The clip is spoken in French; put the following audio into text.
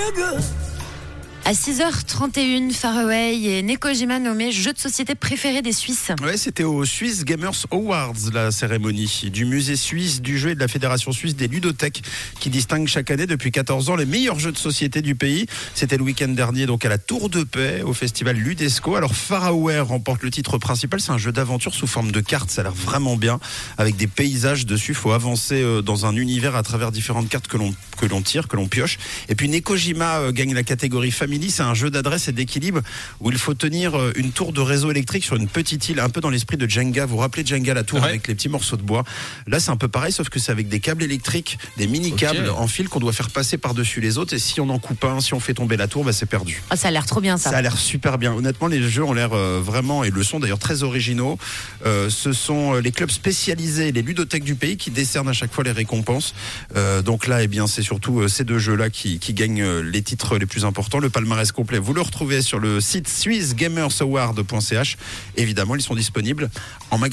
real good. À 6h31, Faraway et Nekojima nommés jeux de société préférés des Suisses. Ouais, c'était au Swiss Gamers Awards la cérémonie du musée suisse du jeu et de la fédération suisse des ludothèques qui distingue chaque année depuis 14 ans les meilleurs jeux de société du pays. C'était le week-end dernier donc à la Tour de Paix au festival Ludesco. Alors Faraway remporte le titre principal, c'est un jeu d'aventure sous forme de cartes, ça a l'air vraiment bien avec des paysages dessus, faut avancer euh, dans un univers à travers différentes cartes que l'on que l'on tire, que l'on pioche. Et puis Nekojima euh, gagne la catégorie famille c'est un jeu d'adresse et d'équilibre où il faut tenir euh, une tour de réseau électrique sur une petite île, un peu dans l'esprit de Jenga. Vous vous rappelez Jenga, la tour avec les petits morceaux de bois Là, c'est un peu pareil, sauf que c'est avec des câbles électriques, des mini-câbles en fil qu'on doit faire passer par-dessus les autres. Et si on en coupe un, si on fait tomber la tour, bah, c'est perdu. Ah, ça a l'air trop bien, ça. Ça a l'air super bien. Honnêtement, les jeux ont l'air euh, vraiment, et le sont d'ailleurs très originaux. Euh, ce sont les clubs spécialisés, les ludothèques du pays, qui décernent à chaque fois les récompenses. donc là, eh bien, c'est surtout ces deux jeux-là qui, qui gagnent les titres les plus importants. Le palmarès complet, vous le retrouvez sur le site swissgamersaward.ch. Évidemment, ils sont disponibles en magasin.